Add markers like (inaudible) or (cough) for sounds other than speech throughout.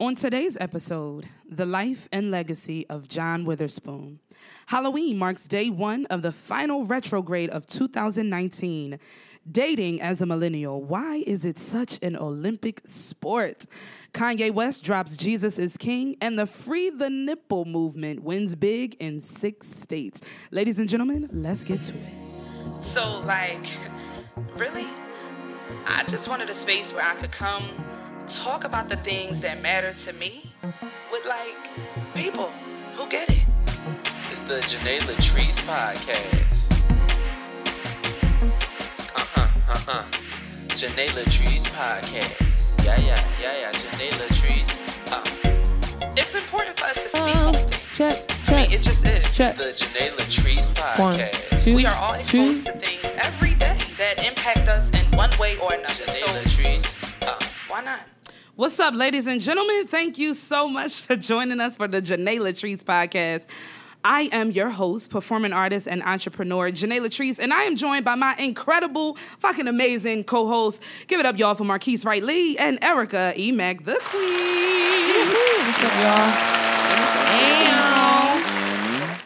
On today's episode, the life and legacy of John Witherspoon. Halloween marks day one of the final retrograde of 2019. Dating as a millennial, why is it such an Olympic sport? Kanye West drops Jesus is King, and the Free the Nipple movement wins big in six states. Ladies and gentlemen, let's get to it. So, like, really? I just wanted a space where I could come talk about the things that matter to me with, like, people who get it. It's the Janae Latrice podcast. Uh-huh, uh-huh. Janae Latrice podcast. Yeah, yeah, yeah, yeah. Janae Latrice. Uh. It's important for us to speak Uh, on things. check, I mean, check, it just is. check. The Janae Latrice One, podcast. two, We are all exposed two. to things every day that impact us in one way or another. Janae So Latrice. Uh. why not? What's up, ladies and gentlemen? Thank you so much for joining us for the Janae Latrice podcast. I am your host, performing artist, and entrepreneur, Janae Latrice, and I am joined by my incredible, fucking amazing co host. Give it up, y'all, for Marquise Wright Lee and Erica E. Mac, the Queen. What's up, y'all?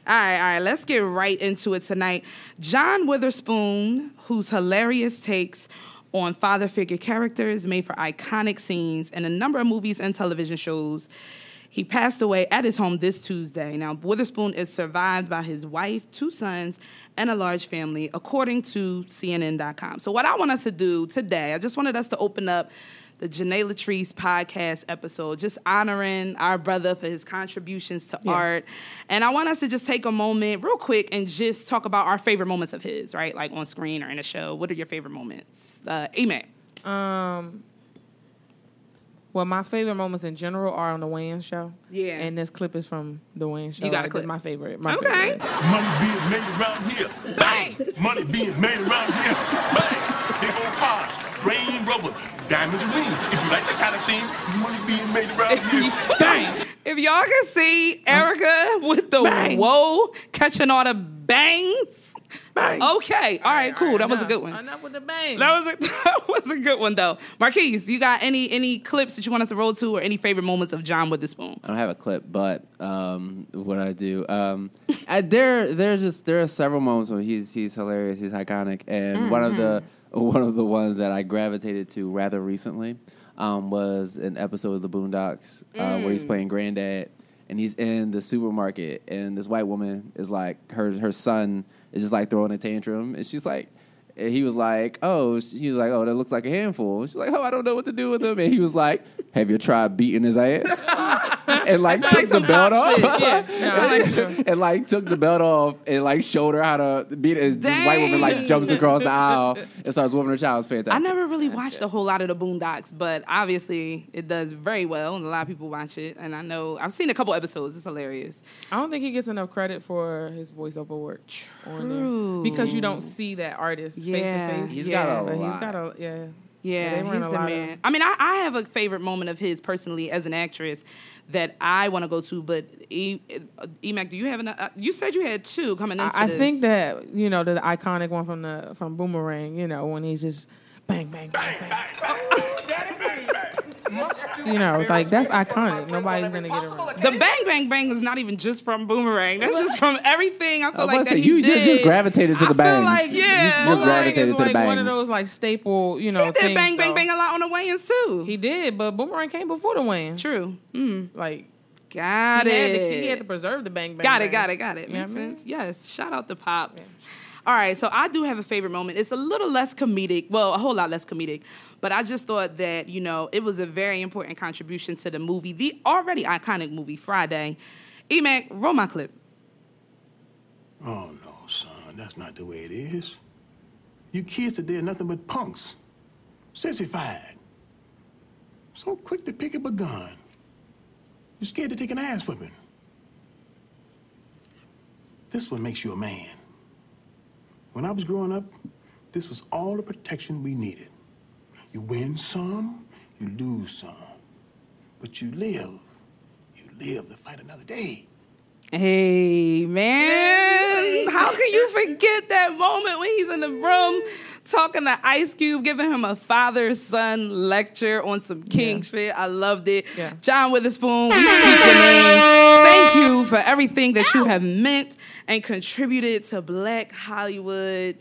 All right, all right, let's get right into it tonight. John Witherspoon, whose hilarious takes on father figure characters made for iconic scenes in a number of movies and television shows. He passed away at his home this Tuesday. Now, Witherspoon is survived by his wife, two sons, and a large family, according to CNN.com. So, what I want us to do today, I just wanted us to open up the Janae Latrice podcast episode, just honoring our brother for his contributions to art. And I want us to just take a moment, real quick, and just talk about our favorite moments of his, right? Like on screen or in a show. What are your favorite moments? Uh, Amen. Um, well, my favorite moments in general are on the Wayans show. Yeah. and this clip is from the Wayans show. You got a Like, clip? My favorite. My Okay. favorite. Money being made around here. Bang! Money being made around here. Bang! Big old cars, rain rubber, diamonds ring. If you like that kind of thing, money being made around (laughs) here. Bang! If y'all can see Erica with the Bang. whoa catching all the bangs. (laughs) Bang! Okay. All right, cool. That was a good one. Enough with the bang. That was a (laughs) that was a good one though. Marquise, you got any any clips that you want us to roll to or any favorite moments of John Witherspoon? I don't have a clip, but um, what I do, um, I, there, there's just there are several moments where he's he's hilarious, he's iconic, and one of the one of the ones that I gravitated to rather recently um, was an episode of the Boondocks uh, where he's playing granddad, and he's in the supermarket, and this white woman is like her her son is just like throwing a tantrum, and she's like. And he was like, "Oh," he was like, "Oh, that looks like a handful." She's like, "Oh, I don't know what to do with him." And he was like, "Have you tried beating his ass?" (laughs) and like took like the belt off. Yeah, no, like (laughs) and like took the belt off and like showed her how to beat it. This white woman like jumps across the aisle (laughs) and starts whooping her child. It's fantastic. I never really watched a whole lot of the Boondocks, but obviously it does very well, and a lot of people watch it. And I know I've seen a couple episodes. It's hilarious. I don't think he gets enough credit for his voiceover work on there because you don't see that artist face Yeah. to face. He's Yeah. got a lot. he's got a yeah. Yeah, they run he's the lot of- man. I mean, I, I have a favorite moment of his personally as an actress that I want to go to, but E, uh, Emac, do you have an? Uh, you said you had two coming into I, I this. think that you know the iconic one from the from Boomerang. You know when he's just bang bang bang bang. Daddy, bang, bang. You know, like that's iconic. Nobody's gonna get it the bang bang bang is not even just from Boomerang. That's just from everything. I feel I was like about that to he you did. just, just gravitated to the I feel bangs. like You- yeah, you're Boomerang gravitated is to the like bangs. one of those like staple, you know, He did things. bang bang though. bang a lot on the Wayans too. He did, but Boomerang came before the Wayans. True. Mm, Like got he it. had, to, he had to preserve the bang bang. Got it, bang. got it, got it. You Makes what I mean? sense. Yes. Shout out to Pops. All right, so I do have a favorite moment. It's a little less comedic, well, a whole lot less comedic, but I just thought that, you know, it was a very important contribution to the movie, the already iconic movie, Friday. Emac, roll my clip. Oh, no, son. That's not the way it is. You kids today are nothing but punks. Sissified. So quick to pick up a gun. You're scared to take an ass whipping. This one makes you a man. When I was growing up, this was all the protection we needed. You win some, you lose some. But you live. You live to fight another day. Hey man, how can you forget that moment when he's in the room talking to Ice Cube, giving him a father son lecture on some king Yeah. shit? I loved it. Yeah. John Witherspoon, we speak your name. Thank you for everything that you have meant and contributed to Black Hollywood.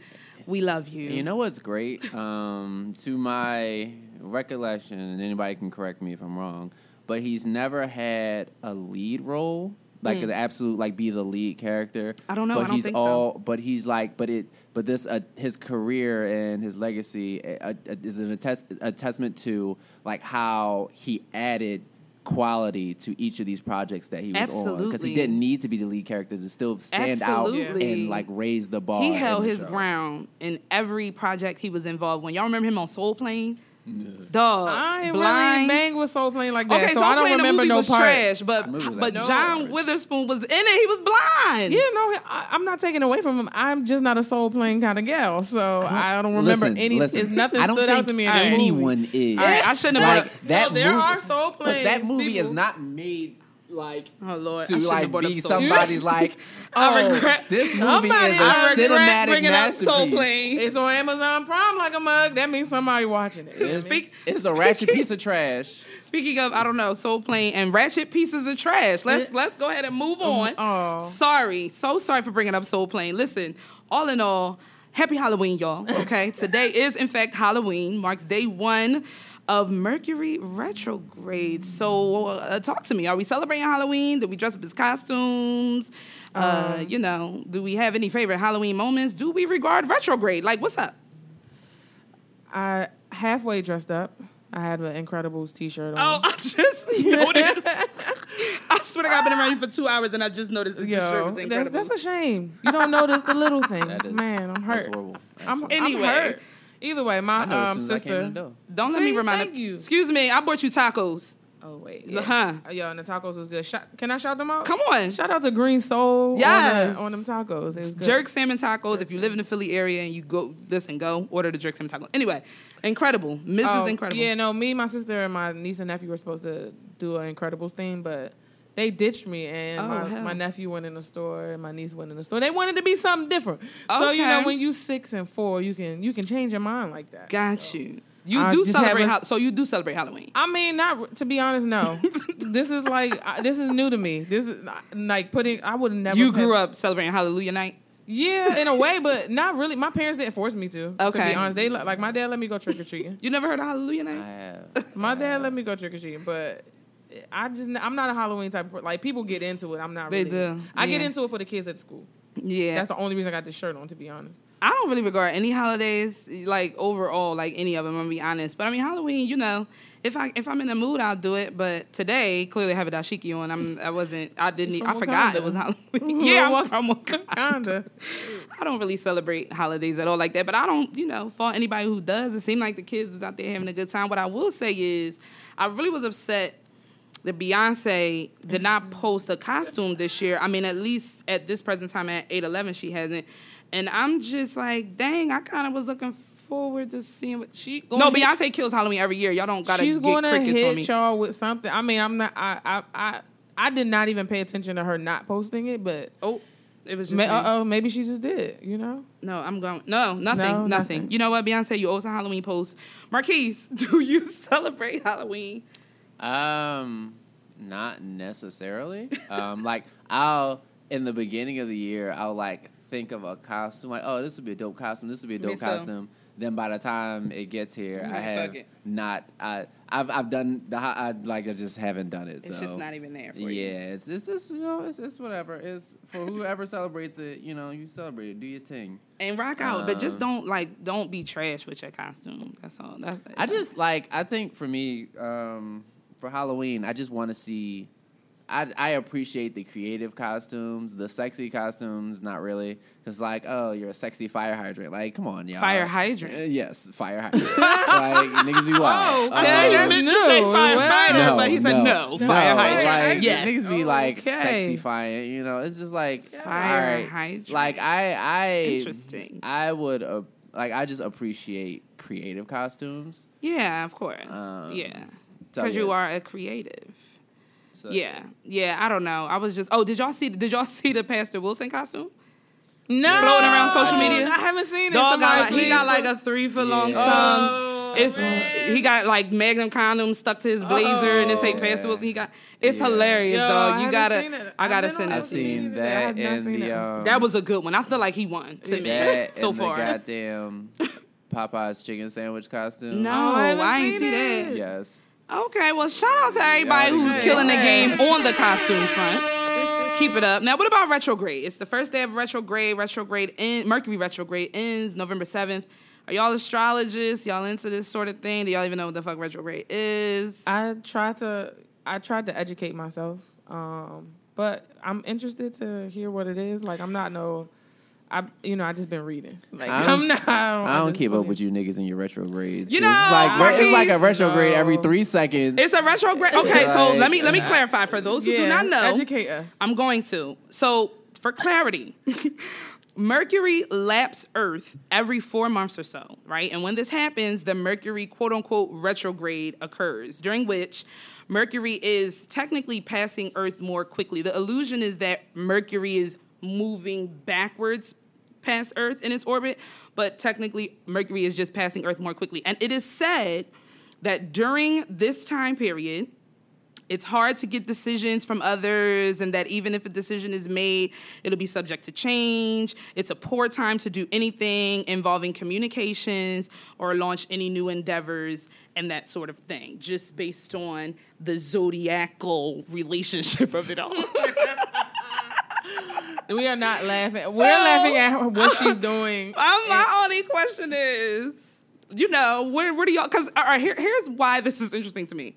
We love you. You know what's great? Um, to my recollection, and anybody can correct me if I'm wrong, but he's never had a lead role, like the absolute, like be the lead character. I don't know. But don't he's think so. all, but he's like, but it, but this, uh, his career and his legacy uh, uh, is an attest, a testament to like how he added quality to each of these projects that he was on because he didn't need to be the lead character to still stand out and like raise the bar. he held his show. ground in every project he was involved When Y'all remember him on Soul Plane? Dog, I ain't blind. really bang with Soul Plane like that, Okay, so Soul I don't Plane, the remember movie no was part. trash, but was but actually John trash. Witherspoon was in it. He was blind. Yeah, no, I, I'm not taking away from him. I'm just not a Soul Plane kind of gal, so I don't remember Listen, any. listen, it's nothing I don't stood think out to me in that movie. anyone is. All right, I shouldn't have like that. No, there movie, are soul but playing that movie is not made like Oh Lord, to like be somebody's (laughs) like. Oh, regret- this movie Somebody- is a I cinematic masterpiece. Soul Plane. It's on Amazon Prime like a mug. That means somebody watching it. It's, Speak- it's a ratchet piece of (laughs) trash. Speaking of, I don't know, Soul Plane and Ratchet pieces of trash. Let's let's go ahead and move oh, on. oh. Sorry, so sorry for bringing up Soul Plane. Listen, all in all, happy Halloween, y'all. Okay, (laughs) today is in fact Halloween, marks day one of Mercury retrograde. So, uh, talk to me. Are we celebrating Halloween? Do we dress up as costumes? uh, you know, do we have any favorite Halloween moments? Do we regard retrograde? Like, what's up? I halfway dressed up. I had an Incredibles T-shirt on. Oh, I just (laughs) noticed. I swear to God, I've been around you for two hours and I just noticed that your shirt Yo, was that's, incredible. that's a shame. You don't notice the little (laughs) things, is man. I'm That's hurt. I'm. Anyway. I'm hurt. Either way, my I know as um, soon as I came sister. in the door. Don't let me remind thank you. Excuse me, I bought you tacos. Oh wait, Huh. yeah. Yo, and the tacos was good. Shout, can I shout them out? Come on. Shout out to Green Soul. Yes. on, the, on them tacos. It was good. Jerk salmon tacos. If you live in the Philly area and you go, listen, go order the jerk salmon tacos. Anyway, incredible, Mrs. Oh, Incredible. Yeah, no, me, my sister, and my niece and nephew were supposed to do an Incredibles thing, but they ditched me, and Oh, my, my nephew went in the store, and my niece went in the store. They wanted to be something different. Okay. So you know, when you six and four, you can you can change your mind like that. got you. You I do celebrate. haven't- so you do celebrate Halloween. (laughs) I mean, not to be honest, no. (laughs) this is like I- this is new to me. This is like putting. I would never. You grew up celebrating Hallelujah Night. Yeah, in a way, but not really. My parents didn't force me to. Okay, To be honest, they like my dad let me go trick or treating. You never heard of Hallelujah I Night? have. My dad let me go trick or treating, but I just I'm not a Halloween type of like people get into it. I'm not. They really. do, I get into it for the kids at school. Yeah, That's the only reason I got this shirt on. To be honest, I don't really regard any holidays like overall, like any of them. I'm gonna be honest, but I mean Halloween. You know, if I if I'm in the mood, I'll do it. But today, clearly, I have a dashiki on. I'm I wasn't. I didn't. From I forgot it was Halloween. yeah, I'm from Wakanda. I don't really celebrate holidays at all like that. But I don't, you know, fault anybody who does. It seemed like the kids was out there having a good time. What I will say is, I really was upset that Beyonce did not post a costume this year. I mean, at least at this present time at 8-11, she hasn't. And I'm just like, dang, I kind of was looking forward to seeing what She No, gonna hit- Beyonce kills Halloween every year. Y'all don't gotta She's get going to crickets on hit me. y'all with something. I mean, I'm not. I I I, I did not even pay attention to her not posting it, but. Oh, it was just uh oh, maybe she just did. You know, No, I'm going. No, nothing, No, nothing. nothing. You know what, Beyonce? You owe us a Halloween post. Marquise, (laughs) do you celebrate Halloween? Um, not necessarily. Um, like I'll in the beginning of the year, I'll like think of a costume, like oh, this would be a dope costume. This would be a dope costume. Then by the time it gets here, I have not. I I've I've done the I like I just haven't done it. It's so. just not even there for Yeah, you. Yeah, it's it's just you know it's it's whatever. It's for (laughs) whoever celebrates it. You know, you celebrate it. Do your thing. And rock out, but just Um, don't like don't be trash with your costume. That's all. That's, I just like I think for me, um, for Halloween, I just want to see. I I appreciate the creative costumes, the sexy costumes, not really, because like oh you're a sexy fire hydrant, like come on y'all. Fire hydrant? Uh, yes, fire hydrant. (laughs) like niggas be wild. Oh, okay, Um, that's meant to new. say fire Wow. hydrant, but he said no, fire hydrant. Like, Yes. niggas be like Okay. sexy fire, you know. It's just like Fire all right. hydrant. Like I, I Interesting. I would uh, like I just appreciate creative costumes. yeah, of course. Um, yeah, so, because you are a creative. So, Yeah, yeah. I don't know. I was just. Oh, did y'all see? Did y'all (laughs) see the Pastor Wilson costume? No, Floating around social media? I haven't seen it. Dog got he got like a three foot long Yeah. tongue. Oh, It's man. he got like Magnum condoms stuck to his blazer, and it say Oh. Pastor Wilson. He got it's Yeah. hilarious, Yo, dog. You haven't gotta, seen it. I gotta send it I've to you. seen I have that and seen the um, That was a good one. I feel like he won to me (laughs) so and far. the goddamn Popeye's chicken sandwich costume. no, Oh, I I ain't seen see it. that. Yes. Okay, well, shout out to everybody Y'all who's did killing the game on the costume front. Keep it up. Now, what about retrograde? It's the first day of retrograde. Retrograde in Mercury retrograde ends November seventh. Are y'all astrologists? Y'all into this sort of thing? Do y'all even know what the fuck retrograde is? I tried to I tried to educate myself, um, but I'm interested to hear what it is. Like I'm not no, I you know I just been reading. Like I (laughs) don't- I'm not. I don't, I don't keep up with you niggas in your retrogrades. You know, it's know, like re- it's like a Marquise- retrograde every three seconds. It's a retrograde. Okay, so let me let me (laughs) clarify for those who Yeah, do not know. educate us. I'm going to. So, for clarity, (laughs) Mercury laps Earth every four months or so, right? And when this happens, the Mercury quote unquote retrograde occurs, during which Mercury is technically passing Earth more quickly. The illusion is that Mercury is moving backwards past Earth in its orbit, but technically Mercury is just passing Earth more quickly. And it is said that during this time period, it's hard to get decisions from others, and that even if a decision is made, it'll be subject to change. It's a poor time to do anything involving communications or launch any new endeavors and that sort of thing, just based on the zodiacal relationship of it all. (laughs) (laughs) We are not laughing. We're laughing at what she's doing. (laughs) Um, my only question is, you know, where, where do y'all? Because all right, here, here's why this is interesting to me.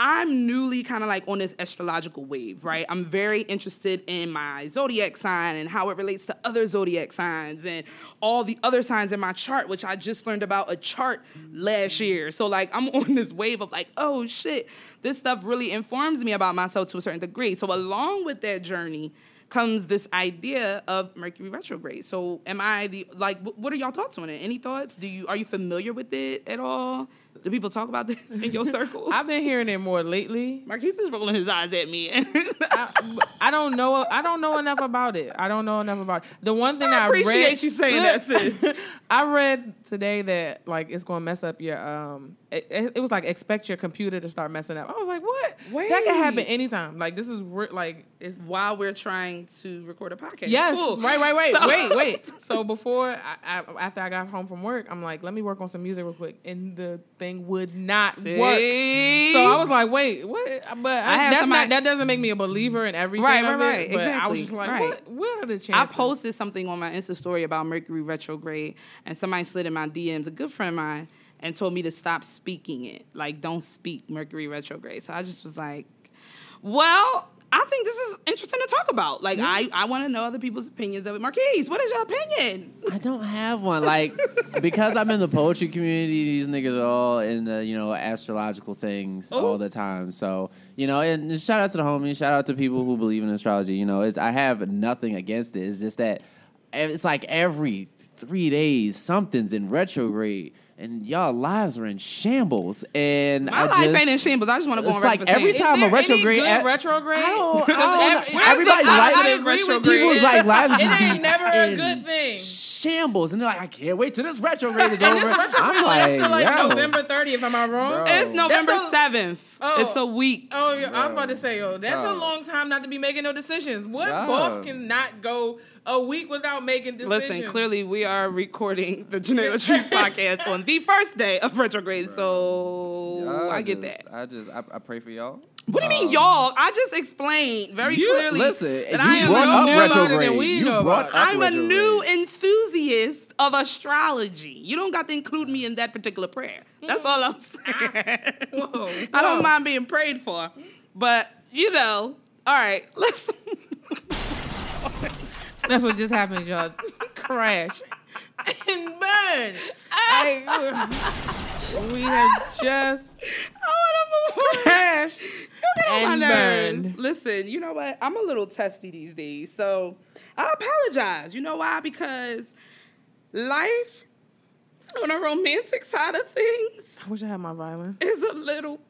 I'm newly kind of like on this astrological wave, right? I'm very interested in my zodiac sign and how it relates to other zodiac signs and all the other signs in my chart, which I just learned about a chart last year. So, like, I'm (laughs) on this wave of like, oh shit, this stuff really informs me about myself to a certain degree. So, along with that journey, comes this idea of Mercury retrograde. So am I the like what are y'all thoughts on it? Any thoughts? Do you are you familiar with it at all? Do people talk about this in your (laughs) circles? I've been hearing it more lately. Marquise is rolling his eyes at me. (laughs) I, I don't know. I don't know enough about it. I don't know enough about it. The one thing I I, appreciate read, you saying that, (laughs) sis. I read today that like it's going to mess up your um. It, it it was like expect your computer to start messing up. I was like, what? That can happen anytime. Like this is re- like it's While we're trying to record a podcast. Yes, Cool. right, right, right. So- Wait, wait. So before, I, I, after I got home from work, I'm like, let me work on some music real quick, and the thing would not work. So I was like, wait, what? But I, had that's somebody- not. That doesn't make me a believer in everything. Right, of right, it, right. But I was Exactly. just like, Right. what? What are the chances? I posted something on my Insta story about Mercury retrograde, and somebody slid in my DMs, a good friend of mine, and told me to stop speaking it. Like, don't speak Mercury retrograde. So I just was like, well, I think this is interesting to talk about. Like, I, I want to know other people's opinions of it. Marquise, what is your opinion? I don't have one. Like because I'm in the poetry community, these niggas are all in the you know astrological things Ooh. all the time. So you know, and shout out to the homies. Shout out to people who believe in astrology. You know, it's I have nothing against it. It's just that eh, it's like every three days something's in retrograde. And y'all lives are in shambles, and My I life just, ain't in shambles. I just want to go It's on like every saying- time a retrograde, good retrograde? I don't, (laughs) I don't every- Everybody the- I- like I agree with people's like lives It just ain't never a good thing. Shambles, and they're like, I can't wait till this retrograde (laughs) is over. retrograde I'm like yo. November 30th. Am I wrong? Bro. It's November 7th. Oh. It's a week. Oh, yeah, I was about to say, oh, that's a long time not to be making no decisions. What Yeah. boss cannot go a week without making decisions? Listen, clearly we are recording the Janae Latrice (laughs) podcast on the first day of retrograde, so I get just- that. I just I, I pray for y'all. What do you mean, Um, y'all? I just explained very You, clearly listen, that you I am brought a up new new, about it retrograde. we you know brought about up I'm a new enthusiast of astrology. You don't got to include me in that particular prayer. That's all I'm saying. (laughs) Whoa, (laughs) I don't mind being prayed for, but you know, all right, (laughs) let's. That's what just happened, y'all. Crash (laughs) and burn. Like, (laughs) we have just I want to move. crashed Get on my and nerves. burned. Listen, you know what? I'm a little testy these days, so I apologize. You know why? Because life on a romantic side of things I wish I had my violin. is a little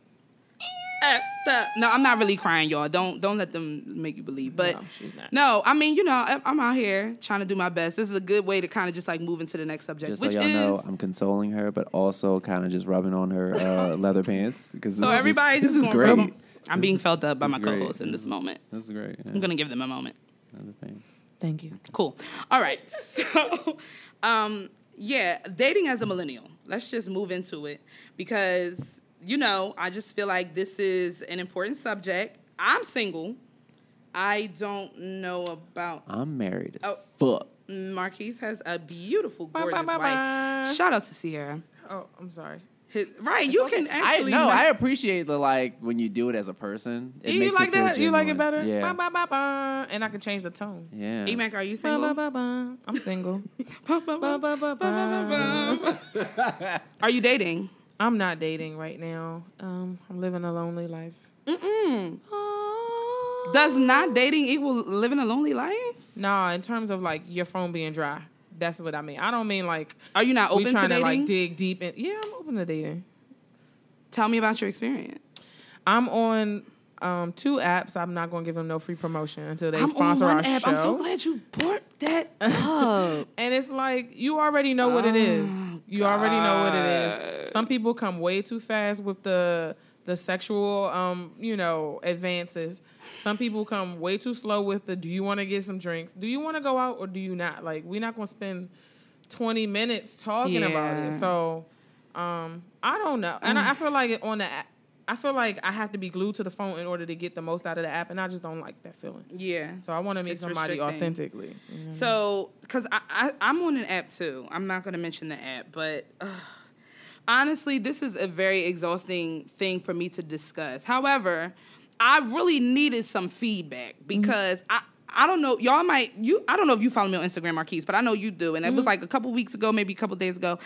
No, I'm not really crying, y'all. Don't don't let them make you believe. But No, she's not. no, I mean, you know, I- I'm out here trying to do my best. This is a good way to kind of just like move into the next subject, Just which so y'all is know, I'm consoling her, but also kind of just rubbing on her uh, (laughs) leather pants because so everybody this just is great. rub- I'm being felt up by my great. co-host in this moment. This is great. Yeah. I'm gonna give them a moment. Leather pants. Thank you. Cool. All right. (laughs) So, um, yeah, dating as a millennial. Let's just move into it because you know I just feel like this is an important subject. I'm single. I don't know about I'm married as Oh. fuck. Marquise has a beautiful, Ba, ba, gorgeous ba, wife. ba. Shout out to Sierra. Oh, I'm sorry. His, right, you okay. can I actually. no, not- I appreciate the like when you do it as a person. It you makes like it feel that? You like it better? Yeah. Ba, ba, ba, ba. And I can change the tone. Yeah. E-Mac, are you Ba, single? I'm single. (laughs) Ba, ba, Ba, ba. ba, ba, ba. (laughs) Are you dating? I'm not dating right now. Um, I'm living a lonely life. Mm-mm. Oh. Does not dating equal living a lonely life? Nah, in terms of like your phone being dry. That's what I mean. I don't mean like Are you not we open trying to to, like dig deep in. Yeah, I'm open to dating. Tell me about your experience. I'm on um, two apps. I'm not going to give them no free promotion until they I'm sponsor on our app. show. I'm so glad you brought that (laughs) up. And it's like you already know what it is. You already know what it is. Some people come way too fast with the the sexual um, you know, advances. Some people come way too slow with the do you want to get some drinks? Do you want to go out or do you not? Like we're not going to spend 20 minutes talking about it. So um I don't know. And I, I feel like on the I feel like I have to be glued to the phone in order to get the most out of the app, and I just don't like that feeling. yeah. So I want to meet It's somebody authentically. you know? So, because I, I, I'm on an app too. I'm not going to mention the app, but honestly, this is a very exhausting thing for me to discuss. However, I really needed some feedback mm-hmm. because I. I don't know. Y'all might you. I don't know if you follow me on Instagram, Marquise, but I know you do. And it was mm-hmm. like a couple weeks ago, maybe a couple days ago.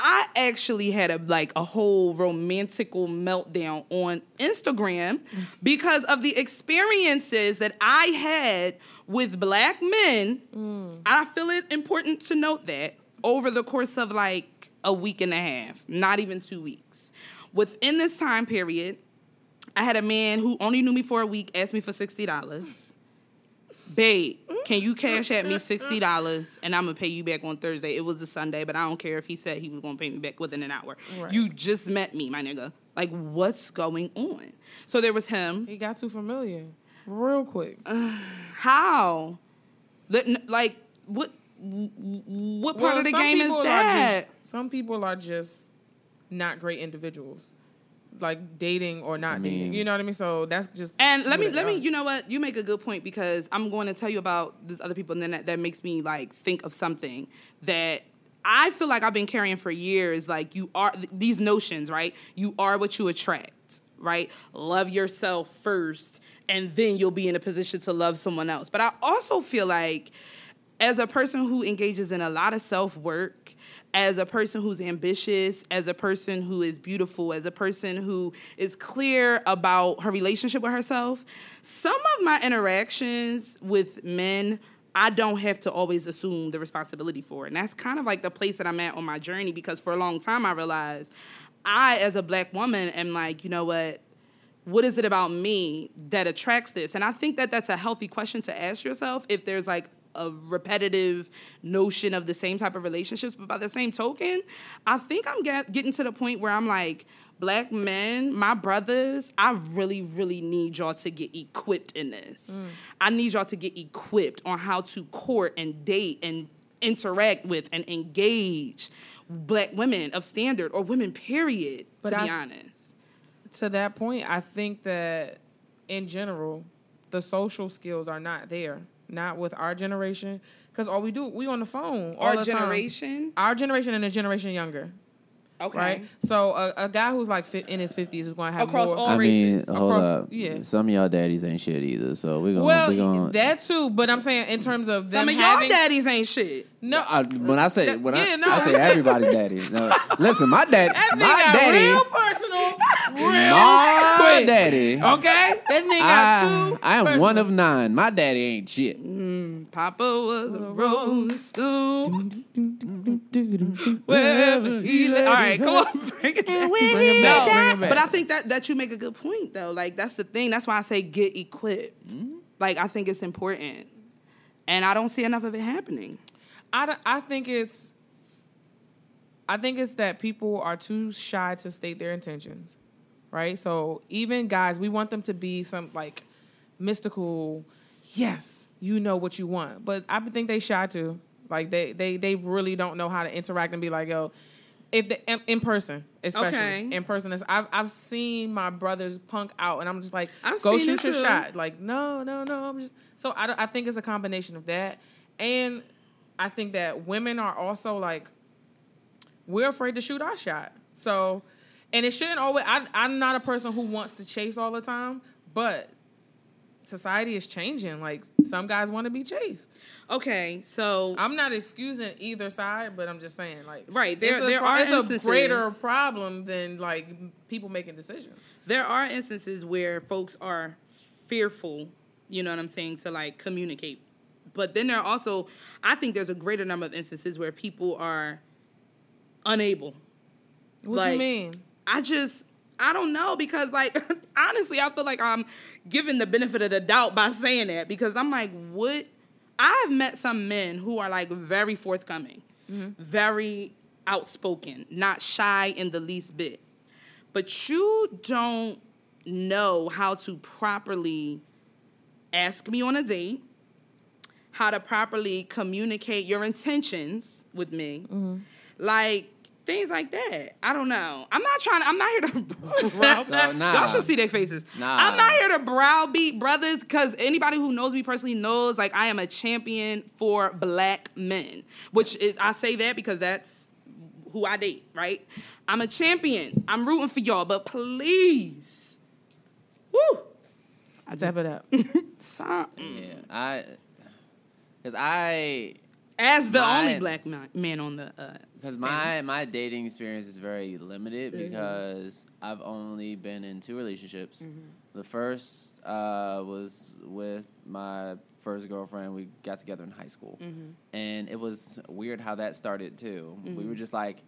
I actually had a like a whole romantical meltdown on Instagram (laughs) because of the experiences that I had with black men. Mm. I feel it important to note that over the course of like a week and a half, not even two weeks. Within this time period, I had a man who only knew me for a week ask me for sixty dollars. Babe, mm-hmm. can you cash at me mm-hmm. sixty dollars and I'm gonna pay you back on Thursday? It was a Sunday, but I don't care if he said he was gonna pay me back within an hour. Right. You just met me, my nigga. Like, what's going on? So there was him. he got too familiar real quick. (sighs) How? The, like, what? What part Well, of the game is that? just- some people are just not great individuals, like dating or not dating. mean- You know what I mean? So that's just. And let me let me uh, you know what you make a good point because I'm going to tell you about this other people and then that, that makes me like think of something that I feel like I've been carrying for years like you are th- these notions right you are what you attract right love yourself first and then you'll be in a position to love someone else but I also feel like as a person who engages in a lot of self work, as a person who's ambitious, as a person who is beautiful, as a person who is clear about her relationship with herself, some of my interactions with men. I don't have to always assume the responsibility for. And that's kind of like the place that I'm at on my journey because for a long time I realized I, as a black woman, am like, you know what? what is it about me that attracts this? And I think that that's a healthy question to ask yourself if there's like a repetitive notion of the same type of relationships. But by the same token, I think I'm get, getting to the point where I'm like, black men, my brothers, I really, really need y'all to get equipped in this. Mm. I need y'all to get equipped on how to court and date and interact with and engage black women of standard or women, period, But to be honest. to that point, I think that in general, the social skills are not there. Not with our generation, because all we do, we on the phone. all Our the time. generation? our generation, and a generation younger, Okay. right? So a, a guy who's like fi- in his fifties is going to have Across more. all I mean, races. hold Across- up. yeah. Some of y'all daddies ain't shit either. So we're gonna. well, we gonna, that too, but I'm saying in terms of them Some of y'all daddies ain't shit. no. I, when I say when yeah, I, no, I say I'm everybody's (laughs) daddy. No, listen, my dad, that thing my daddy, real personal, real my quick. daddy. Okay, that thing got I, too. I am personal. one of nine. My daddy ain't shit. Mm, Papa was a rolling stone. Wherever he lay. All right, right, come on, bring it back. Bring it back. No, Bring it back. But I think that that you make a good point though. Like that's the thing. That's why I say get equipped. Mm-hmm. Like I think it's important, and I don't see enough of it happening. I, I think it's I think it's that people are too shy to state their intentions, right? So even guys, we want them to be some like mystical. Yes, you know what you want, but I think they shy too. Like they they they really don't know how to interact and be like, yo, if the in, in person, especially Okay. in person, is I've I've seen my brothers punk out, and I'm just like, I've go shoot your too. shot. Like no no no, I'm just so I I think it's a combination of that, and I think that women are also like we're afraid to shoot our shot. So, and it shouldn't always. I, I'm not a person who wants to chase all the time, but society is changing. Like some guys want to be chased. Okay, so I'm not excusing either side, but I'm just saying, like, Right, there- there pro- are it's instances- a greater problem than like people making decisions. there are instances where folks are fearful. You know what I'm saying to like communicate, but then there are also I think there's a greater number of instances where people are unable. What Like- you mean? I just I don't know because like (laughs) honestly I feel like I'm giving the benefit of the doubt by saying that because I'm like what I've met some men who are like very forthcoming, mm-hmm. very outspoken, not shy in the least bit. But you don't know how to properly ask me on a date, how to properly communicate your intentions with me. Mm-hmm. Like things like that. I don't know. I'm not trying to, I'm not here to (laughs) brow- So, nah. Y'all should see their faces. Nah. I'm not here to browbeat brothers because anybody who knows me personally knows like I am a champion for black men. Which is I say that because that's who I date, right? I'm a champion. I'm rooting for y'all, but please. Woo! Step it up. (laughs) Stop. Yeah, I, because I, As the My- only black man, man on the uh, because my my dating experience is very limited because I've only been in two relationships. Mm-hmm. The first uh, was with my first girlfriend. We got together in high school, mm-hmm. and it was weird how that started too. We were mm-hmm. just like.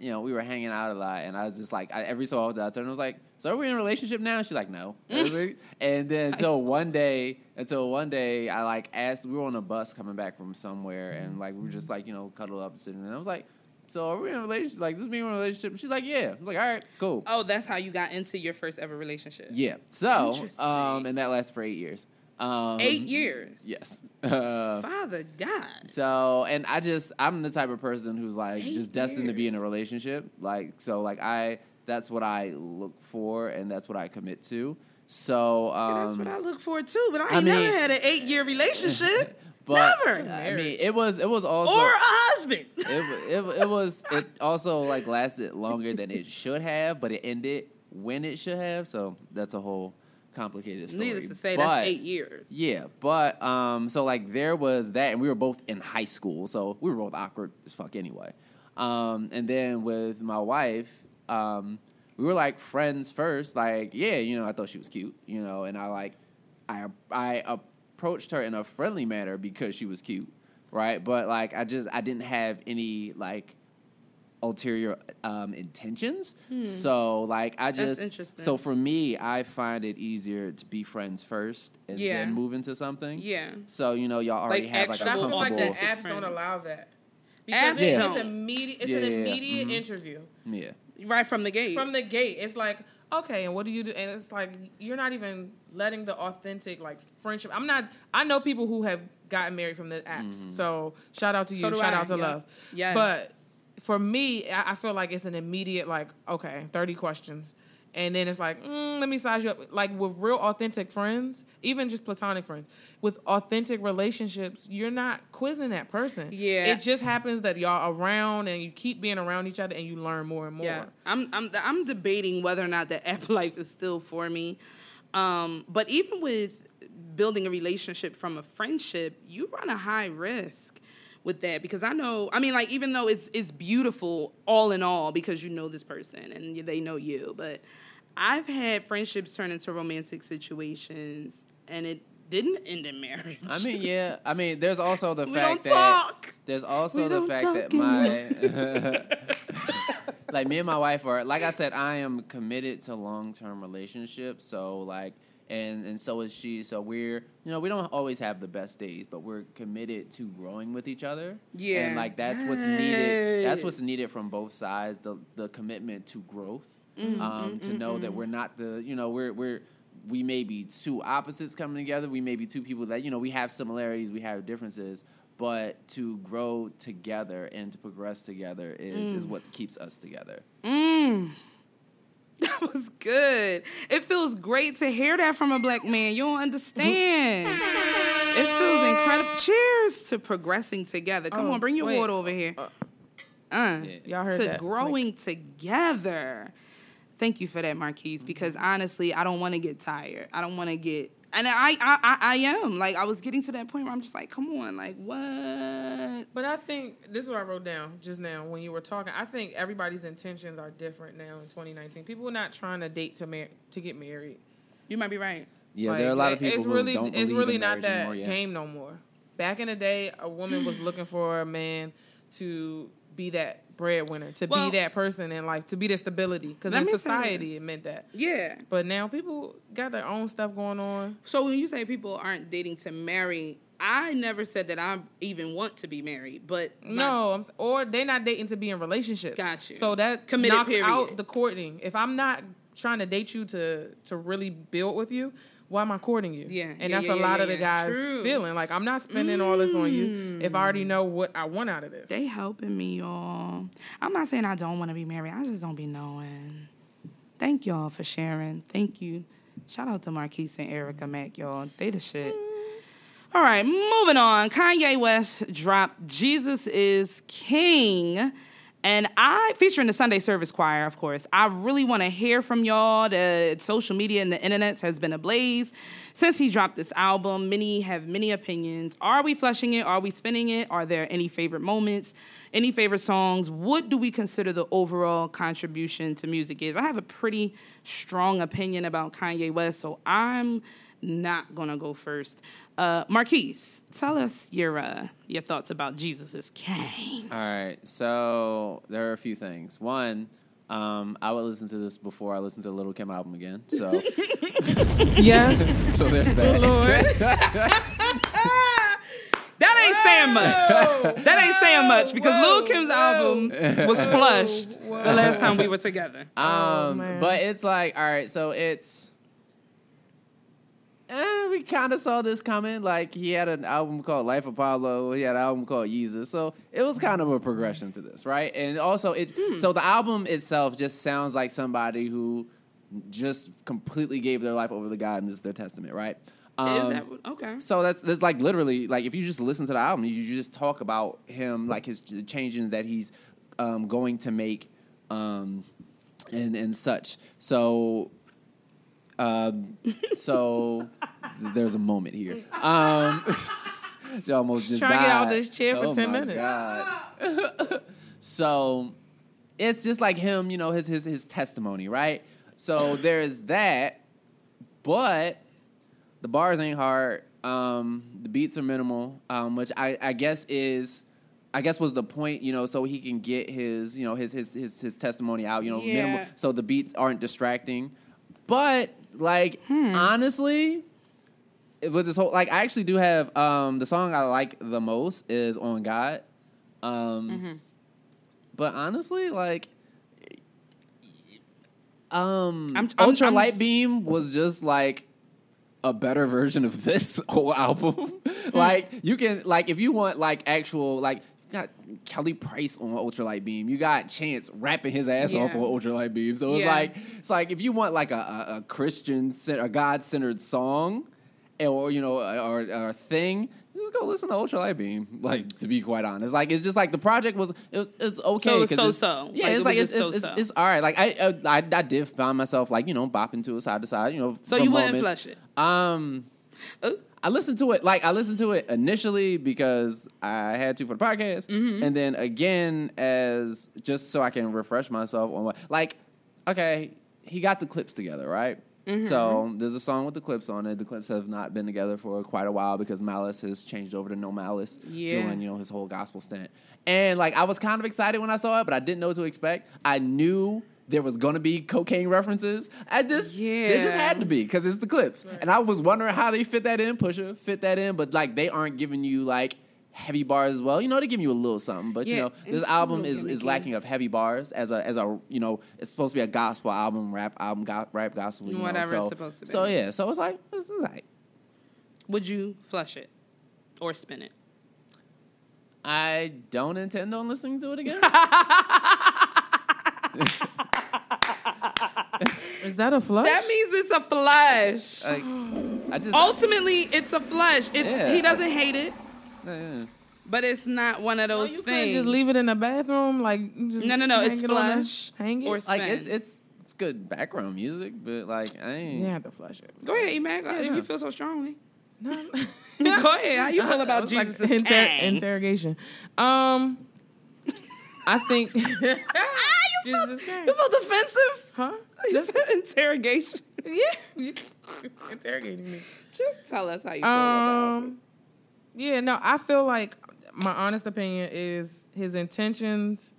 You know, we were hanging out a lot, and I was just like, I, every so often I turned and was like, "So are we in a relationship now?" She's like, "No." (laughs) I and then until one day, until one day, I like asked. We were on a bus coming back from somewhere, and like we were just like, you know, cuddle up, sitting, and I was like, "So are we in a relationship? Like, this mean we're in a relationship?" And she's like, "Yeah." I'm like, "All right, cool." Oh, that's how you got into your first ever relationship. Yeah. So, um, and that lasted for eight years. Um, Eight years. Yes. Uh, (laughs) Father God. so, and I just, I'm the type of person who's like Eight just destined to be in a relationship. Like, so, like, I, that's what I look for and that's what I commit to. So, um, That's what I look for too. But I ain't I mean- never had an eight year relationship. (laughs) but never. I mean, it was, it was also, or a husband. it, wa- it, it was, it also like lasted longer than it should have, but it ended when it should have. So that's a whole complicated story. Needless to say, But- that's eight years. Yeah, but um, so like there was that, and we were both in high school, so we were both awkward as fuck anyway. Um, and then with my wife, um, we were like friends first. Like, yeah, you know, I thought she was cute, you know, and I like, I I approached her in a friendly manner because she was cute, right? But like, I just I didn't have any like ulterior um, intentions. So like I Hmm. That's just interesting. so for me, I find it easier to be friends first and Yeah. then move into something. Yeah. So you know y'all already Like have like But a I feel comfortable. like the comfortable- apps don't allow that. Apps Because it- it's don't. immediate. It's Yeah, an yeah, yeah. immediate Mhm. interview yeah. Right from the gate. from the gate. It's like okay, and what do you do? And it's like you're not even letting the authentic like friendship. I'm not. I know people who have gotten married from the apps. Mm-hmm. So shout out to you. So shout I, out to yeah. love. Yes. But for me, I, I feel like it's an immediate like okay, thirty questions. And then it's like, mm, let me size you up. Like with real authentic friends, even just platonic friends, with authentic relationships, you're not quizzing that person. Yeah. It just happens that y'all around and you keep being around each other and you learn more and more. Yeah, I'm I'm I'm debating whether or not the app life is still for me. Um, but even with building a relationship from a friendship, you run a high risk with that because I know. I mean, like even though it's it's beautiful all in all because you know this person and they know you, but I've had friendships turn into romantic situations and it didn't end in marriage. I mean, (laughs) yeah. I mean, there's also the we fact that talk. there's also the fact that my (laughs) like me and my wife are like I said, I am committed to long term relationships. So like and and so is she. So we're you know we don't always have the best days, but we're committed to growing with each other. Yeah. and like that's what's needed. That's what's needed from both sides. The the commitment to growth. Mm-hmm, um, to know that we're not the you know we're we're we may be two opposites coming together. We may be two people that you know we have similarities, we have differences. But to grow together and to progress together is, is Mm. what keeps us together. (laughs) That was good. It feels great to hear that from a black man. You don't understand. it feels incredible. Cheers to progressing together. Come Oh, on, bring your wait. water over here. Uh, Y'all heard to that. growing together. Thank you for that, Marquise. Mm-hmm. Because honestly, I don't want to get tired. I don't want to get, and I, I, I, I am like I was getting to that point where I'm just like, come on, like what? But I think this is what I wrote down just now when you were talking. I think everybody's intentions are different now in 2019. People are not trying to date to mar- to get married. You might be right. Yeah, Like, there are a lot of like, people it's who really, don't believe It's really in not that anymore. Yeah. game no more. Back in the day, a woman was looking for a man to be that breadwinner, to Well- be that person in life, to be the stability. Because in society, it meant that. Yeah. But now people got their own stuff going on. So when you say people aren't dating to marry, I never said that I even want to be married, but No, I'm, or they're not dating to be in relationships. Got you. So that Committed, knocks period. out the courting. If I'm not trying to date you to to really build with you, why am I courting you? Yeah, and yeah, that's yeah, a lot of the guys True. Mm. feeling like I'm not spending all this on you if I already know what I want out of this. they helping me, y'all. I'm not saying I don't want to be married. I just don't be knowing. Thank y'all for sharing. Thank you. Shout out to Marquise and Erica Mack, y'all. They the shit. All right, moving on. Kanye West dropped Jesus is King. And I, featuring the Sunday Service Choir, of course, I really want to hear from y'all. The social media and the internet has been ablaze since he dropped this album. Many have many opinions. Are we flushing it? Are we spinning it? Are there any favorite moments? Any favorite songs? What do we consider the overall contribution to music is? I have a pretty strong opinion about Kanye West, so I'm not gonna go first. Uh, Marquise, tell us your uh, your thoughts about Jesus is King. All right, so there are a few things. One, um, I would listen to this before I listen to the Lil Kim album again. So, (laughs) yes, so there's that. Lord. (laughs) That ain't saying much. That ain't saying much because Whoa, Lil Kim's whoa. album was (laughs) flushed the last time we were together. Um, man. but it's like, all right, so it's. Eh, we kind of saw this coming. Like he had an album called Life of Pablo. He had an album called Yeezus. So it was kind of a progression to this, right? And also, it so the album itself just sounds like somebody who just completely gave their life over to God and this is their testament, right? is Um, that okay? so that's that's like literally like if you just listen to the album, you, you just talk about him like his changes that he's um, going to make, um, and and such. So, um, so there's a moment here. Um, (laughs) she almost just Trying to get out this chair for Oh 10 my minutes. God. (laughs) so it's just like him, you know, his his his testimony, right? So there's that, but the bars ain't hard. Um, the beats are minimal, um, which I, I guess is, I guess was the point, you know, so he can get his, you know, his his his, his testimony out, you know, Yeah. minimal, so the beats aren't distracting. But like Hmm. honestly, with this whole like, I actually do have um, the song I like the most is on God. Um, Mm-hmm. But honestly, like. Um, I'm- I'm- Ultra I'm Light just- Beam was just like a better version of this (laughs) whole album. Hmm. like you can like if you want like actual like got Kelly Price on Ultralight Beam. You got Chance rapping his ass off Yeah. on Ultralight Beam. So it's Yeah. like it's like if you want like a, a, a Christian a God centered song or you know or, or a thing. Just go listen to Ultralight Beam. Like to be quite honest, like it's just like the project was it was it's okay. So it was 'cause it's- so-so. Yeah, Like, it's it like it's, just it's, it's, so-so. it's all right. Like I, uh, I I did find myself like you know bopping to it side to side. You know, So you wouldn't flush it? Um. I listened to it like I listened to it initially because I had to for the podcast, Mm-hmm. and then again as just so I can refresh myself on what like okay he got the Clipse together right, So there's a song with the Clipse on it. The Clipse have not been together for quite a while because Malice has changed over to No Malice, Yeah. doing you know his whole gospel stint. And like I was kind of excited when I saw it, but I didn't know what to expect. I knew there was gonna be cocaine references. I just there just had to be because it's the Clipse, and I was wondering how they fit that in. Pusha fit that in, but like they aren't giving you like. Heavy bars as well, you know. They give you a little something, but you know this album is is lacking of heavy bars as a as a you know it's supposed to be a gospel album, rap album, go, rap gospel, you know, Whatever it's so, supposed to be. So yeah, so it's like it's like Would you flush it or spin it? I don't intend on listening to it again. (laughs) Is that a flush? That means it's a flush. like I just Ultimately, it's a flush. It's Yeah. he doesn't hate it, yeah. but it's not one of Oh, those you can't things. just leave it in the bathroom, like just No, no, no, hang it's it on there, flush hang it. or like it's it's it's good background music, but like I ain't. you have to flush it. Go ahead, Emac. If Yeah. you feel so strongly. No. (laughs) (laughs) Go ahead. How you feel about It's like inter- interrogation? Um, I think (laughs) Jesus You Kang. feel defensive? Huh? (laughs) Said (laughs) interrogation. Yeah, (laughs) interrogating me. Just tell us how you feel about it. Um, yeah, no, I feel like my honest opinion is his intentions.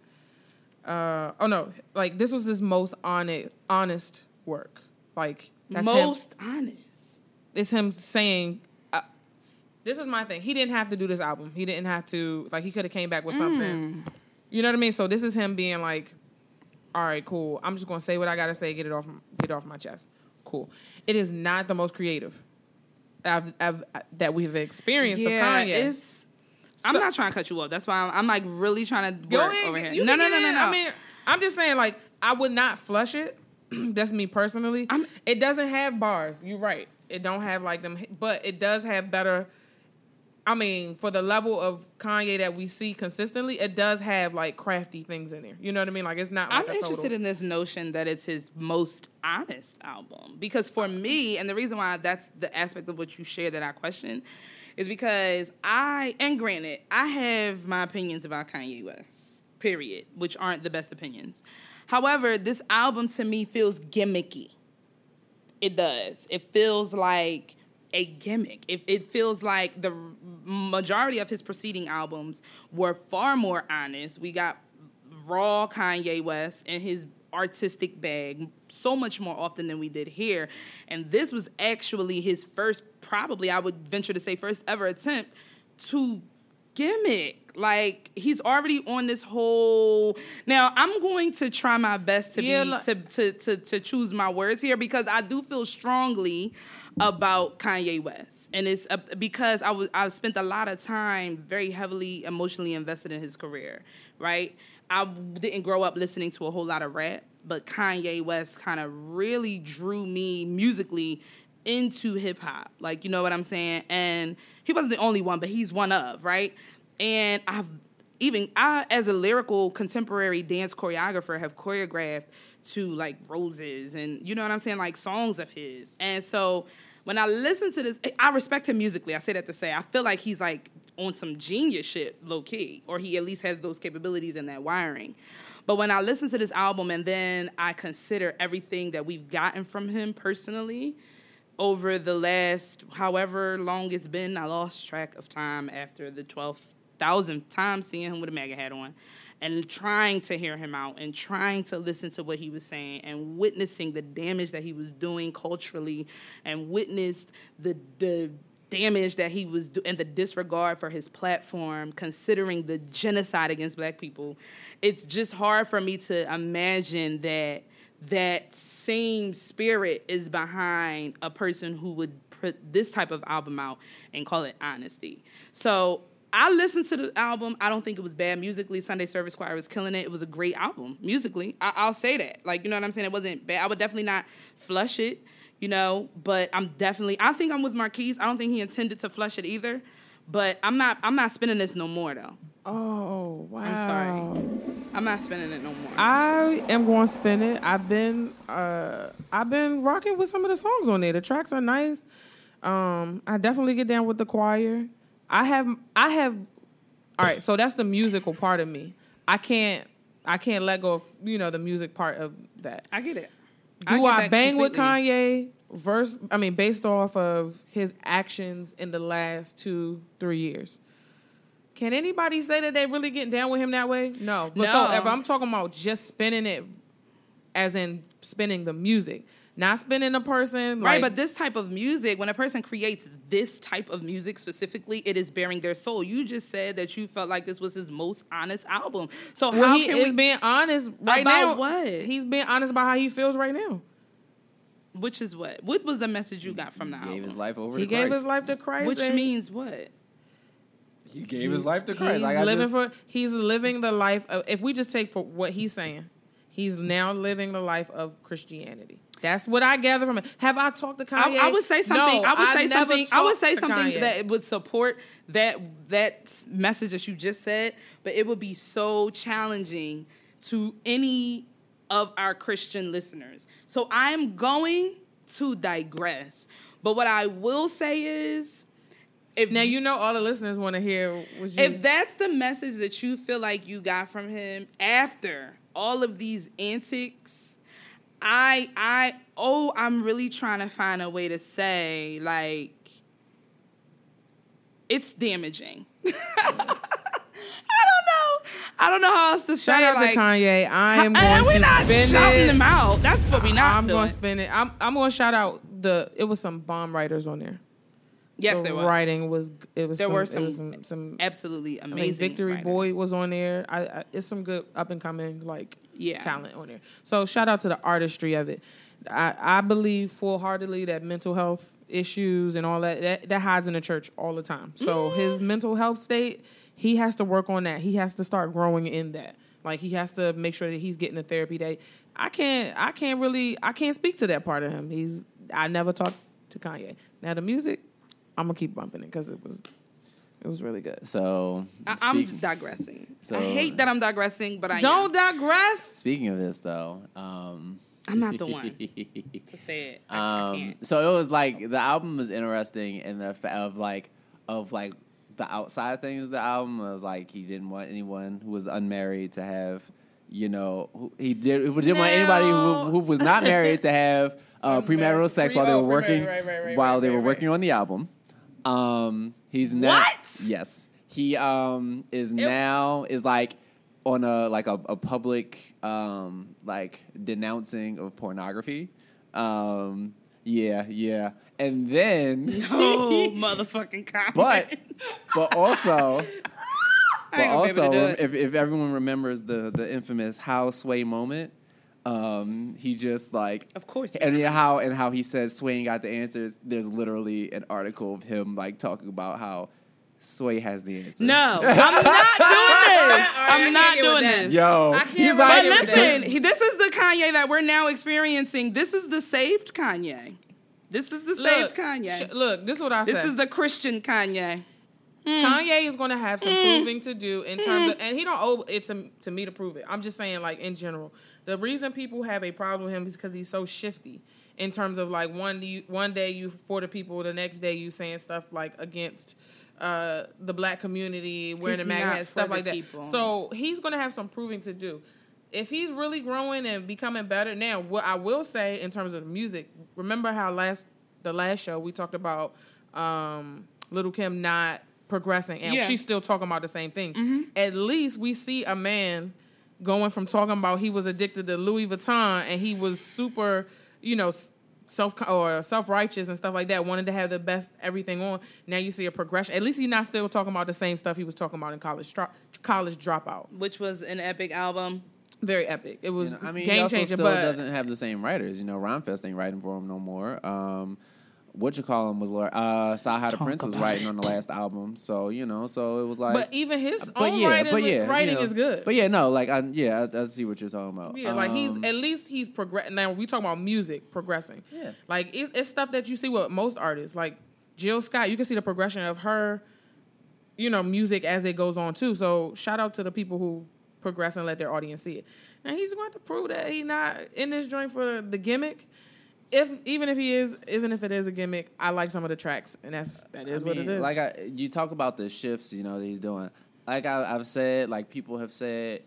Uh, oh no, like this was his most honest, honest work. Like that's him. Most honest. it's him saying uh, this is my thing he didn't have to do this album he didn't have to like he could have came back with something you know what i mean so this is him being like all right cool i'm just gonna say what i gotta say get it off get it off my chest cool it is not the most creative I've, I've, that we've experienced Yeah, it's. I'm not trying to cut you off. That's why I'm, I'm like really trying to Go work ahead, over here. No, no, no, no, no. I mean, I'm just saying, like, I would not flush it. (clears throat) That's me personally. I'm- it doesn't have bars. You're right. It don't have like them, but it does have better. I mean, for the level of Kanye that we see consistently, it does have like crafty things in there. You know what I mean? Like it's not. Like I'm interested total, in this notion that it's his most honest album because for me, and the reason why that's the aspect of what you share that I question, is because I and granted I have my opinions about Kanye West, period, which aren't the best opinions. However, this album to me feels gimmicky. It does. It feels like a gimmick. It, it feels like the majority of his preceding albums were far more honest. We got raw Kanye West and his artistic bag so much more often than we did here. And this was actually his first, probably, I would venture to say, first ever attempt to gimmick. Like he's already on this whole. Now I'm going to try my best to Yeah, be like- to, to to to choose my words here because I do feel strongly about Kanye West, and it's uh, because I was I've spent a lot of time very heavily emotionally invested in his career. Right, I didn't grow up listening to a whole lot of rap, but Kanye West kind of really drew me musically into hip hop. Like, you know what I'm saying? And he wasn't the only one, but he's one of, right? And I've even I as a lyrical contemporary dance choreographer have choreographed to like roses and you know what I'm saying, like songs of his. And so when I listen to this, I respect him musically. I say that to say I feel like he's like on some genius shit, low key, or he at least has those capabilities and that wiring. But when I listen to this album and then I consider everything that we've gotten from him personally, over the last however long it's been. I lost track of time after the 12,000th time seeing him with a MAGA hat on and trying to hear him out and trying to listen to what he was saying and witnessing the damage that he was doing culturally and witnessed the, the damage that he was do- and the disregard for his platform considering the genocide against black people it's just hard for me to imagine that that same spirit is behind a person who would put this type of album out and call it honesty. So I listened to the album. I don't think it was bad musically. Sunday Service Choir was killing it. It was a great album musically. I- I'll say that. Like you know what I'm saying. It wasn't bad. I would definitely not flush it. You know, but I'm definitely. I think I'm with Marquise. I don't think he intended to flush it either. But I'm not. I'm not spinning this no more though. Oh wow! I'm sorry. I'm not spinning it no more. I am going to spin it. I've been uh I've been rocking with some of the songs on there. The tracks are nice. Um I definitely get down with the choir. I have I have All right, so that's the musical part of me. I can't I can't let go of, you know, the music part of that. I get it. Do I, that bang with. Kanye? verse. I mean, based off of his actions in the last two, three years. Can anybody say that they really getting down with him that way? No. But so if I'm talking about just spinning it, as in spinning the music, not spinning a person, Right, like, but this type of music, when a person creates this type of music specifically, it is bearing their soul. You just said that you felt like this was his most honest album. So well, how he can is we? being honest right About now. what? He's being honest about how he feels right now. which is what? What was the message you got from the Gave album? his life over He to gave Christ. his life to Christ. which means what? He gave his life to Christ. He's Like I living just, for. He's living the life. Of, if we just take for what he's saying, he's now living the life of Christianity. That's what I gather from it. Have I talked to I, Kanye? I would say something. No, I would say never something. I would say something Kanye. that would support that that message that you just said. But it would be so challenging to any of our Christian listeners. So I'm going to digress. But what I will say is, if Now you know all the listeners want to hear. What you, if that's the message that you feel like you got from him after all of these antics, I I oh I'm really trying to find a way to say like it's damaging. (laughs) I don't know. I don't know how else to shout say out like, to Kanye. I am and going we're to not spin shouting it. them out. That's what we not I'm doing. going to spin it. I'm I'm going to shout out the. It was some bomb writers on there. Yes, the there was. writing was. It was. There some, were some, some, some absolutely I amazing. mean, Victory Boy was on there. I, I it's some good up and coming like Yeah. talent on there. So shout out to the artistry of it. I, I believe full heartedly that mental health issues and all that, that that hides in the church all the time. So Mm-hmm. his mental health state, he has to work on that. He has to start growing in that. Like he has to make sure that he's getting the therapy that I can't I can't really I can't speak to that part of him. He's I never talked to Kanye. Now the music, I'm gonna keep bumping it because it was it was really good. so I, I'm speak- digressing. I hate that I'm digressing, but I Don't am. digress. Speaking of this, though, um, I'm not the one (laughs) to say it. I, I um, can't. so it was like the album was interesting in the fa- of like of like the outside things of the album was like he didn't want anyone who was unmarried to have you know who, he did he didn't want anybody who, who was not married to have uh, premarital sex while they Oh, were working right, right, right, while right, they were right. working on the album. Um, he's now What? yes he um is now is like on a like a, a public um like denouncing of pornography. Um yeah, yeah. And then (laughs) Oh, (laughs) motherfucking cop. but but also (laughs) but ain't gonna be able also to do it. if, if everyone remembers the the infamous how sway moment um he just like Of course he and yeah, how and how he says sway got the answers there's literally an article of him like talking about how sway has the answer No, (laughs) I'm not doing this. I I'm can't not get with doing that. this. yo I can't But with like that. listen, he, this is the Kanye that we're now experiencing. This is the saved Kanye. This is the saved Kanye. sh- look, this is what I this said. This is the Christian Kanye. Hmm. Kanye is going to have some hmm. proving to do in terms hmm. of, and he don't owe it to, to me to prove it. I'm just saying, like in general, the reason people have a problem with him is because he's so shifty. In terms of like one you, one day you for the people, the next day you saying stuff like against uh, the black community, wearing He's the MAGA hat, stuff like that. So he's going to have some proving to do. If he's really growing and becoming better now, what I will say in terms of the music, remember how last the last show we talked about um, Lil Kim not progressing, and Yeah. she's still talking about the same things. At least we see a man going from talking about he was addicted to Louis Vuitton and he was super, you know, self or self righteous and stuff like that, wanted to have the best everything on. Now you see a progression. At least he's not still talking about the same stuff he was talking about in college dro- college dropout. Which was an epic album. Very epic. It was You know, I mean, he game also changing, still but doesn't have the same writers. You know, Rhymefest ain't writing for him no more. Um, what you call him was Lord uh, CyHi da Prynce was writing on the last album. So you know, so it was like. but even his but own yeah, writing, but yeah, writing you know, is good. But yeah, no, like I, yeah, I, I see what you're talking about. Yeah, like he's Um, at least he's progressing. Now we talking about music progressing. Yeah. like it, it's stuff that you see with most artists. Like Jill Scott, you can see the progression of her, you know, music as it goes on too. So shout out to the people who progress and let their audience see it. And he's going to prove that he's not in this joint for the gimmick. If even if he is, even if it is a gimmick, I like some of the tracks, and that's that is I what mean, it is. Like I, you talk about the shifts, you know, that he's doing. Like I, I've said, like people have said,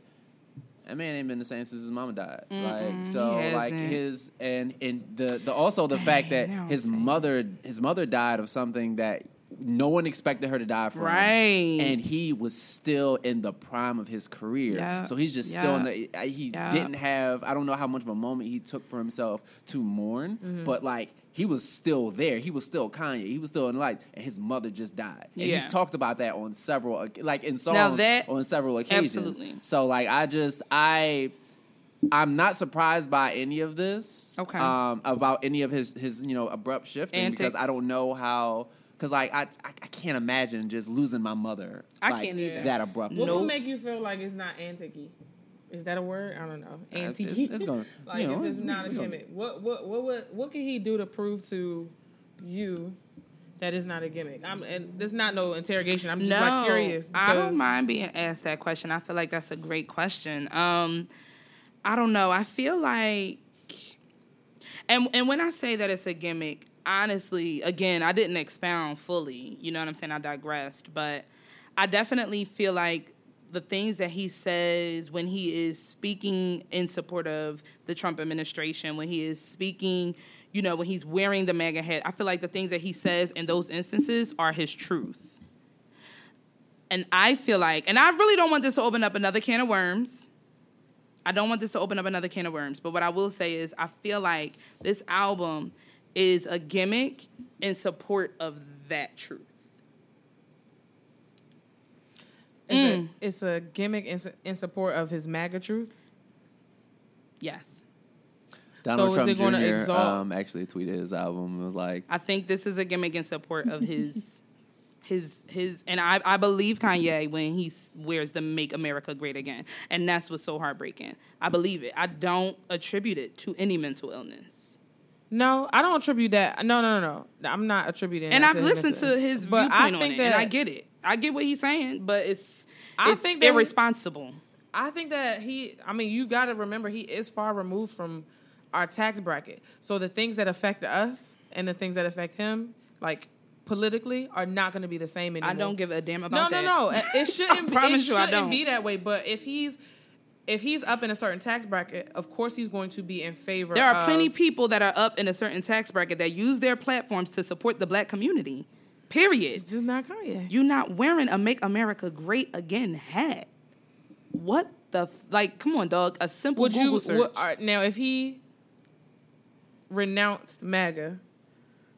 that man ain't been the same since his mama died. Like so, like his and and the the also the fact that now his mother his mother died of something that no one expected her to die from. Right. and he was still in the prime of his career. So he's just still in the. He didn't have. I don't know how much of a moment he took for himself to mourn, Mm-hmm. but like. He was still there. He was still Kanye. He was still in life, and his mother just died. And Yeah. he's talked about that on several, like in songs, that- on several occasions. Absolutely. So like I just I I'm not surprised by any of this. Okay. Um, about any of his his you know abrupt shifting because I don't know how because like I, I I can't imagine just losing my mother. I like, can't either. that abruptly. What Nope. would make you feel like it's not anticky? Is that a word? I don't know. It's- Anticky. it's gonna- (laughs) like you know, if it's we- not a we gonna- gimmick, what what what what what can he do to prove to you that it's not a gimmick? I'm and there's not no interrogation. I'm just no, like curious. I don't mind being asked that question. I feel like that's a great question. Um, I don't know. I feel like, and and when I say that it's a gimmick, honestly, again, I didn't expound fully. You know what I'm saying? I digressed, but I definitely feel like the things that he says when he is speaking in support of the Trump administration, when he is speaking, you know, when he's wearing the MAGA hat, I feel like the things that he says in those instances are his truth. And I feel like, and I really don't want this to open up another can of worms. I don't want this to open up another can of worms. But what I will say is, I feel like this album is a gimmick in support of that truth. It's, Mm. a, it's a gimmick in, in support of his MAGA truth. Yes. Donald So is Trump it gonna Jr. exalt- Um, actually tweeted his album. It was like I think this is a gimmick in support of his (laughs) his his and I, I believe Kanye when he wears the make America great again. And that's what's so heartbreaking. I believe it. I don't attribute it to any mental illness. No, I don't attribute that. No, no, no, no. I'm not attributing. And that I've to listened to his but viewpoint I on think it, that and I get it. I get what he's saying, but it's I it's think that he- irresponsible. I think that he. I mean, you got to remember he is far removed from our tax bracket. So the things that affect us and the things that affect him, like politically, are not going to be the same anymore. I don't give a damn No, about no, that. no. It- (laughs) It shouldn't. be- promise it you I shouldn't don't. be that way. But if he's if he's up in a certain tax bracket, of course he's going to be in favor. There are of- plenty people that are up in a certain tax bracket that use their platforms to support the black community. Period. It's just not Kanye. You're not wearing a "Make America Great Again" hat. What the f- like? Come on, dog. A simple Would Google you search. would, all right, now if he renounced MAGA?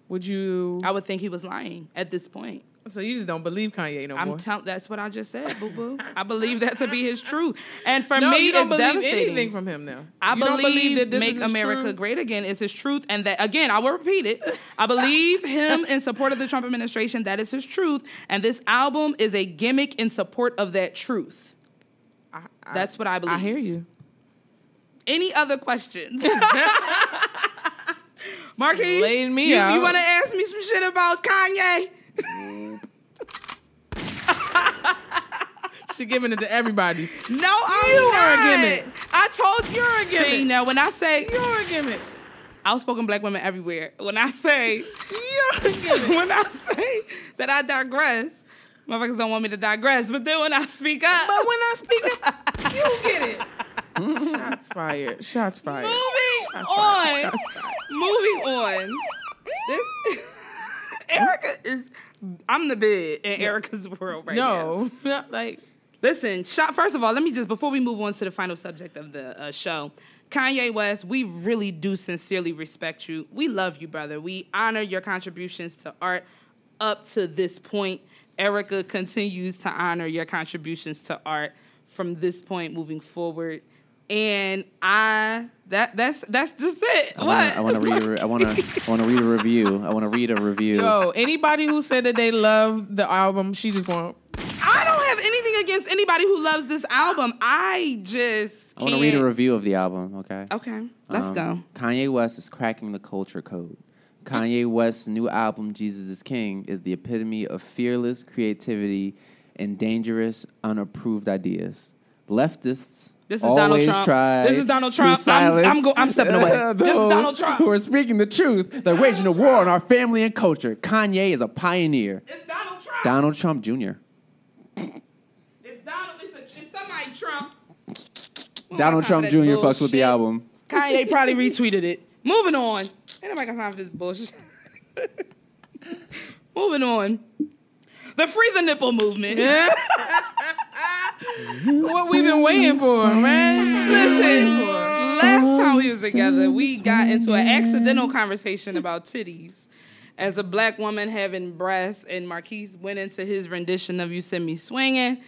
Would you? I would think he was lying at this point. So you just don't believe Kanye no I'm more? telling. That's what I just said, boo boo. I believe that to be his truth. And for no, me, you don't it's believe devastating. anything from him now. I don't believe, that this "Make America truth? Great Again" is his truth, and that again, I will repeat it. I believe him in support of the Trump administration. That is his truth, and this album is a gimmick in support of that truth. I, I- That's what I believe. I hear you. Any other questions? (laughs) Marquise, Laying me you, out. You want to ask me some shit about Kanye? She giving it to everybody. No, I'm You not. are a gimmick. I told you you're a gimmick. See, now when I say You're a gimmick. outspoken black women everywhere, when I say You're a gimmick. (laughs) when I say that I digress, motherfuckers don't want me to digress. But then when I speak up, But when I speak up, (laughs) you get it. Shots fired. Shots fired. moving on, moving on. This (laughs) Erica is. I'm the bed in Erica's world right now. (laughs) No, like Listen, shot, first of all, let me just, before we move on to the final subject of the uh, show, Kanye West, we really do sincerely respect you. We love you, brother. We honor your contributions to art up to this point. Erica continues to honor your contributions to art from this point moving forward. And I that that's that's just it. I what? wanna, I want to read. A, re- I want to. I want to read a review. I want to read a review. yo, anybody who said that they love the album, she just going. I don't have anything against anybody who loves this album. I just I want to read a review of the album. Okay. Okay, let's Um, go. Kanye West is cracking the culture code. Kanye West's new album, Jesus is King, is the epitome of fearless creativity and dangerous, unapproved ideas. Leftists This is always Donald Trump. try This is Donald Trump. I'm- I'm go- I'm stepping away. (laughs) This is Donald Trump. Who are speaking the truth. They're waging a war on our family and culture. Kanye is a pioneer. It's Donald Trump. Donald Trump Jr. It's Donald. It's, a, it's somebody Trump. Donald Trump Jr. fucks with the album. Kanye probably retweeted it. Moving on. Ain't nobody got time for this bullshit. (laughs) Moving on. The Free the Nipple movement. (laughs) what we've been waiting for, man. Listen, last time we was together, we got into an accidental conversation about titties. As a black woman having breasts, and Marquise went into his rendition of "You Send Me Swinging,"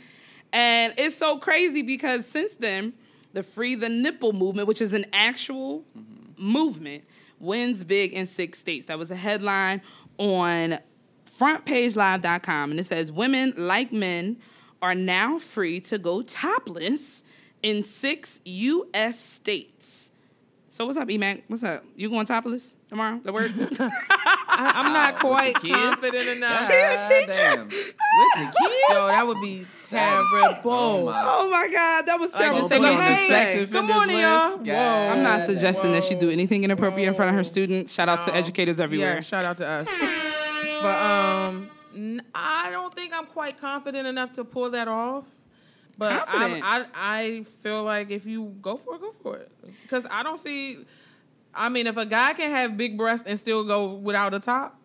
and it's so crazy because since then, the Free the Nipple movement, which is an actual movement, wins big in six states. That was a headline on frontpagelive.com, and it says women like men are now free to go topless in six U.S. states. So what's up, Emac? What's up? You going topless tomorrow? The word? (laughs) I, I'm not quite confident enough. She a teacher. With the kids? Yo, that would be terrible. oh my God, that was terrible. just But take go off the sex Good morning, list. y'all. God I'm not damn. suggesting that she do anything inappropriate in front of her students. Shout out to educators everywhere. Yeah, shout out to us. but um, n- I don't think I'm quite confident enough to pull that off. But I I feel like if you go for it, go for it. Because I don't see. I mean, if a guy can have big breasts and still go without a top,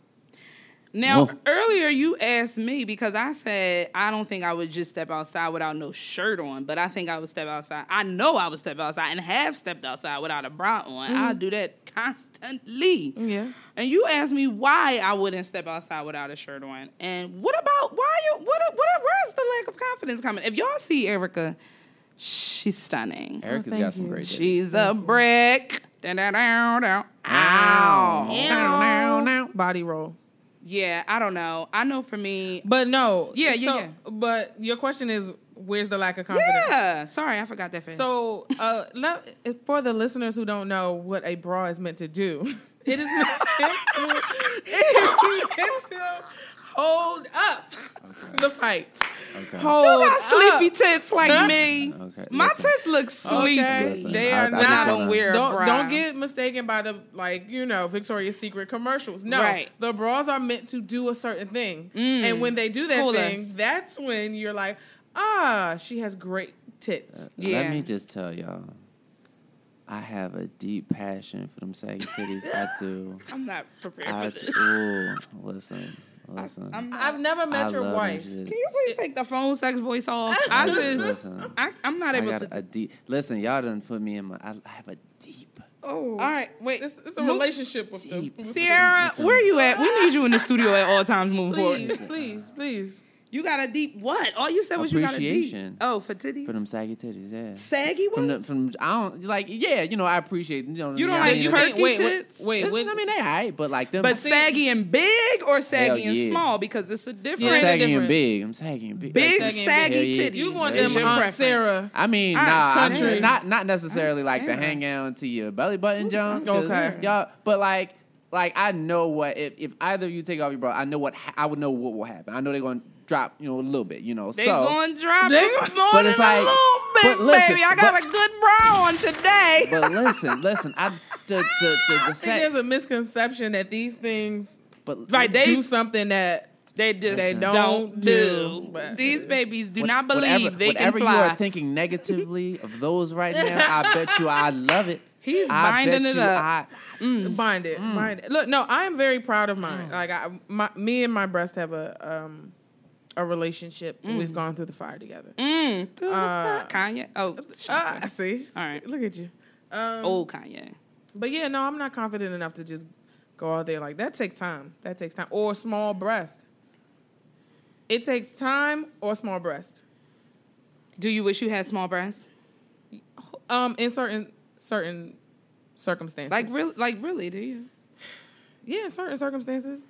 Now, Whoa. earlier you asked me because I said I don't think I would just step outside without no shirt on, but I think I would step outside. I know I would step outside and have stepped outside without a bra on. I'll mm-hmm. do that constantly. Yeah. And you asked me why I wouldn't step outside without a shirt on. And what about why you what what where's the lack of confidence coming? If y'all see Erica, she's stunning. Erica's oh, thank got some you. great titties. She's a brick. Down, down, down, down. Ow. body rolls. Yeah, I don't know. I know for me. But no, Yeah, yeah, so- yeah. But your question is, where's the lack of confidence? Yeah. Sorry, I forgot that. Fast. So, uh, let, for the listeners who don't know what a bra is meant to do, (laughs) it is meant to, (laughs) it is meant to hold up the fight. Okay. Hold you got up. sleepy tits like me. Okay, My listen. tits look sleepy. Okay, they are I not. just I don't wanna- wear a Don't, bra. don't get mistaken by the like you know Victoria's Secret commercials. No, Right. the bras are meant to do a certain thing, and when they do that School thing, us. that's when you're like, ah, she has great tits. Yeah. Let me just tell y'all. I have a deep passion for them saggy titties. I do. (laughs) I'm not prepared I for do. this. Ooh, listen, listen. I'm not, I've never met I your wife. can you please take the phone sex voice off? (laughs) I just, Listen. I, I'm not I able got to. a deep. Listen, y'all done put me in my. I, I have a deep. Oh, all right, wait. It's, it's a Mo- relationship with them. Deep. Sierra, where are you at? We need you in the studio at all times moving Please, forward. please, please. You got a deep what? All you said was you got a deep. Appreciation. Oh, for titties. For them saggy titties, yeah. Saggy From ones. the, from I don't like yeah you know I appreciate you know You don't yeah, like mean, you it's- perky wait, tits? wait, wait, it's- wait. I mean they alright but like them but saggy and big or saggy and yeah. small because it's a Yeah, different. it's a saggy difference. and big I'm saggy and big Big Like, saggy and saggy big. Hell yeah. titties. You want Yeah, them your Aunt preference. Sarah. I mean, Aunt nah, I Sarah. mean, not not necessarily like the Sarah. hang down to your belly button, Jones. 'cause Okay. y'all. But like, like I know what if, if either of you take off your bra, I know what ha- I would know what will happen. I know they're going to drop, you know, a little bit, you know. They so, going to drop They- it more but it's like- a little bit, but listen, baby. I got but- a good bra on today. (laughs) but listen, listen, I the the the, the I think set, there's a misconception that these things but Right, they- do something that they just They don't, don't do. do, These babies do what- not believe whatever, they whatever can you are thinking negatively (laughs) of those right now, I bet you I love it. He's I binding bet it you up. I, bind it, Mm. bind it. Look, no, I am very proud of mine. Like, I, my, me and my breast have a um a relationship. We've gone through the fire together. Mm, Uh, Kanye. Oh, Ah, I see. All right. look at you. Um, old Kanye. But yeah, no, I'm not confident enough to just go out there like that. Takes time. That takes time. Or small breast. It takes time or small breast. Do you wish you had small breasts? Um, in certain certain circumstances. Like really? Like really? Do you? yeah, in certain circumstances.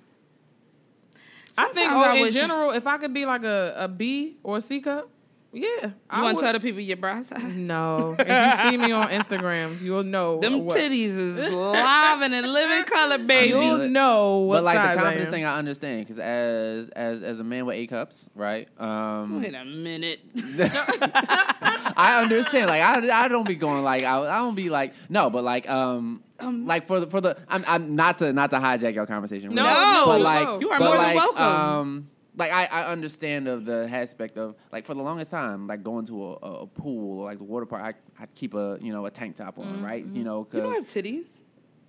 I think Sometimes I oh, in general, if I could be like a, a B or a C cup, yeah. You I want to tell the people your bra size? No. If you see me on Instagram, you'll know Them what. titties is live and in living color, (laughs) baby. You'll know what but like size the I confidence am. thing, I understand because as as as a man with A cups, right? Um, Wait a minute. (laughs) (laughs) I understand. Like I, I don't be going like I, I don't be like no, but like um, like for the for the I'm, I'm not to not to hijack your conversation. No, really, no, but no. like You are but more than welcome. Um, like I, I understand of the aspect of like for the longest time like going to a, a, a pool or like the water park I I keep a you know a tank top on right you know because You don't have titties.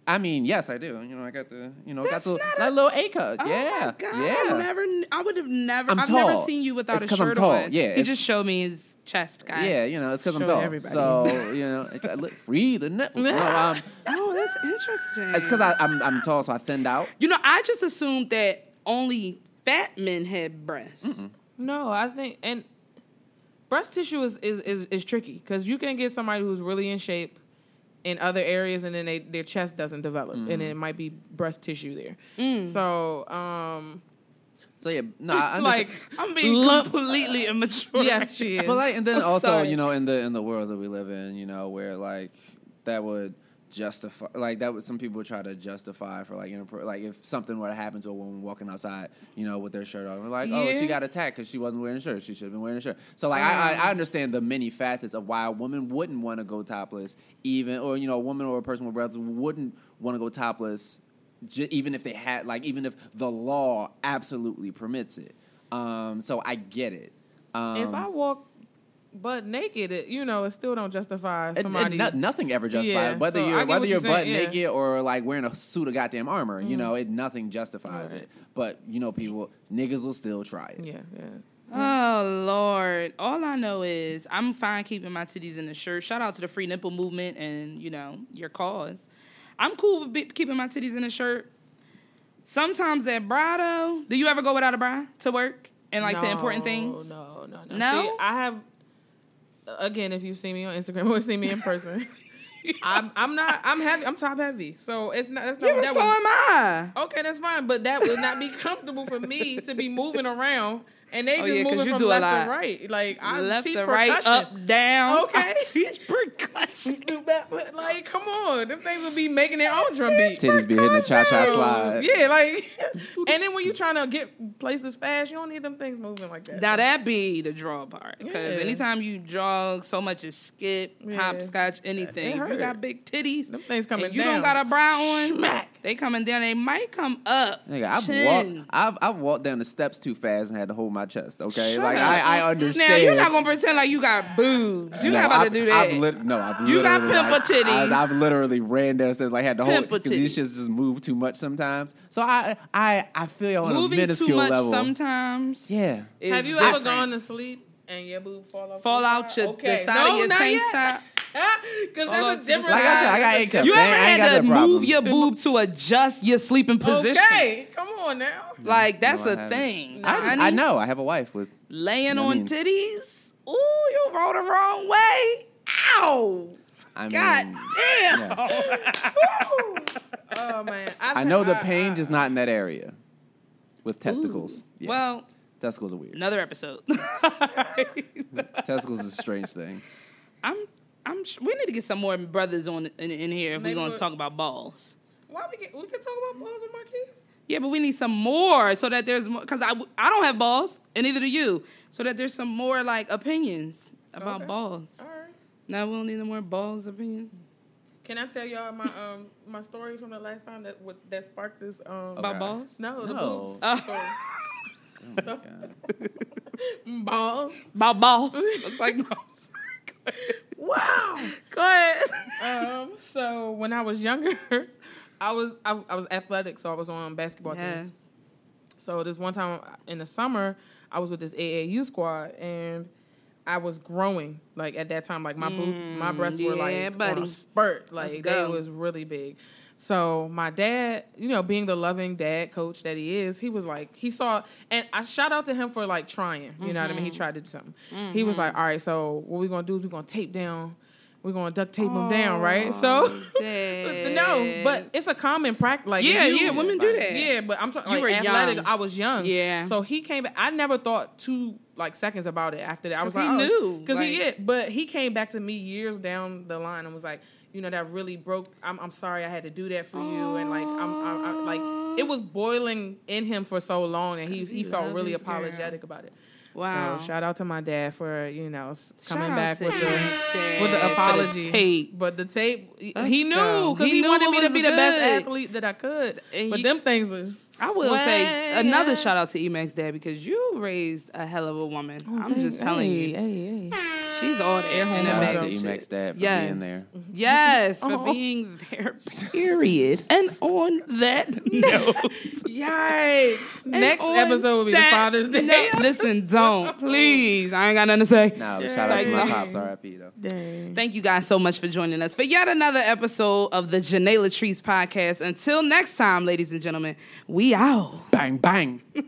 I mean yes I do you know I got the you know That's got the not that a- little A cut Oh yeah my God, yeah I never. I would have never. I'm I've never seen you without It's a 'cause I'm shirt tall, on. yeah, He it's- just showed me his chest, guys. yeah you know it's because I'm tall everybody. so you know it's, I look free the nipples no, (laughs) um, Oh, that's interesting. it's because I'm I'm tall so I thinned out You know, I just assumed that only fat men had breasts. No, I think and breast tissue is is is, is tricky because you can get somebody who's really in shape in other areas and then they, their chest doesn't develop and it might be breast tissue there. So, um, so yeah no I understand. like I'm being lump- completely immature. yes, she is. But like, and then I'm also, sorry. you know, in the in the world that we live in, you know, where like that would justify, like that would some people try to justify for like, like if something were to happen to a woman walking outside, you know, with their shirt on, we're like, oh, she got attacked because she wasn't wearing a shirt. She should have been wearing a shirt. So like, I, Um. I I understand the many facets of why a woman wouldn't want to go topless, even or you know, a woman or a person with breasts wouldn't want to go topless. j- Even if they had, like, even if the law absolutely permits it, um, so I get it. Um, if I walk butt naked, it, you know, it still don't justify And- and somebody. no- nothing ever justifies Yeah, whether so you're whether you're you're butt saying, yeah. Mm-hmm. naked or like wearing a suit of goddamn armor. You know, it nothing justifies Right. it. But you know, people niggas will still try it. yeah, yeah. Oh Lord! All I know is I'm fine keeping my titties in the shirt. Shout out to the free nipple movement and you know your cause. I'm cool with be- keeping my titties in the shirt. Sometimes that bra though. Do you ever go without a bra to work and like to important things? No, no, no. No? See, I have. Again, if you see me on Instagram or see me in person, (laughs) I'm I'm not I'm heavy. I'm top heavy, so it's not. That's not Yeah, that so was. am I. Okay, that's fine, but that would not be comfortable for me to be moving around and they Oh, just yeah, 'cause moving you from do a left lot. to right. Like I Left teach to right, percussion. up, down. Okay. I (laughs) teach percussion. (laughs) But- but, like, come on, them things would be making their own drum beat. Titties be hitting the cha cha slide. Yeah, like, and then when you're trying to get places fast, you don't need them things moving like that. Now that be the draw part, because Yeah. anytime you jog, so much is skip, Yeah. hopscotch, anything. You got big titties, Them things coming and you down. don't got a bra on, Smack. they coming down. They might come up. Nigga, I've Chin. walked, I've, I've walked down the steps too fast and had to hold my chest. Okay, Shut like up. I, I understand. Now you're not gonna pretend like you got boobs. You're No, not about I've- to do that. I've lit- no, I've You got literally, pimple like, titties. I, have literally ran downstairs, like had to hold Pimple because these titties. shits just move too much sometimes. So I, I, I feel on Moving a minuscule too much level. sometimes. Yeah. is Have you ever different. gone to sleep and your boob fall off? fall out your okay. the side no, of your not tank yet. top? (laughs) Because Fall out that's to a the different. Like I said, I got A cups. You ever I ain't had got to that move your boob to adjust your sleeping position? Okay, come on now. Mm-hmm. Like that's No, I a haven't. thing. I, honey. I know. I have a wife with. Laying That on means- titties. Ooh, you rolled the wrong way. Ow. I mean, God damn. yeah. (laughs) Oh man, I've I know the had- pain I- just not in that area. With testicles. Yeah. Well, testicles are weird. another episode. (laughs) testicles is a strange thing. I'm. I'm. sh- We need to get some more brothers on in, in here if Maybe we're gonna talk about balls. Why we get, we can talk about balls and Marquise? Yeah, but we need some more so that there's more. Because I I don't have balls, and neither do you. So that there's some more like opinions about Okay. balls. All right. Now we don't need no more balls opinions Can I tell y'all my um my story from the last time that what, that sparked this um about Okay. balls. no the No. boobs Oh. story. Oh So- (laughs) God. (laughs) balls. About balls. (laughs) it's like no. I'm sorry. Wow. Go ahead. um. So when I was younger, I was I, I was athletic, so I was on basketball Yes. teams. So this one time in the summer, I was with this AAU squad, and I was growing. Like at that time, like my boob, my mm, breasts were like yeah, on buddy. a spurt. Like they was really big. So my dad, you know, being the loving dad coach that he is, he was like, he saw, and I shout out to him for like trying. You know what I mean? He mm-hmm. tried to do something. He was like, mm-hmm. all right, so what we're gonna do is we're gonna tape down. We're gonna duct tape them down, right? So (laughs) no, but it's a common practice. Like Yeah, you- yeah, women do that. Yeah, but I'm talking You like were athletic. young. I was young. Yeah. So he came. back. I never thought two like seconds about it after that. I was oh, 'Cause like, he knew, because he like- yeah. But he came back to me years down the line and was like, you know, that really broke. I'm, I'm sorry I had to do that for you, and like I'm, I'm, I'm like it was boiling in him for so long, and he he, he felt really his girl. apologetic about it. Wow. So shout out to my dad for you know coming back with the with the for the apology. tape. But the tape, he- Let's he knew because He he, knew wanted me to be the best athlete that I could. And but you- them things was. I will say another shout out to Emacs dad because you raised a hell of a woman. Oh, I'm just telling you, Hey, hey. She's all there. Air in Shout the out to bag. Emacs dad for Yes. being there. Yes, for Oh. being there. Period. and on that (laughs) note, Yikes! and Next episode will be the Father's Day. note- (laughs) listen, don't please. I ain't got nothing to say. No, but shout out to my pops, RIP though. Dang. Thank you guys so much for joining us for yet another episode of the Janae Latrice podcast. Until next time, ladies and gentlemen, we out. Bang bang. (laughs)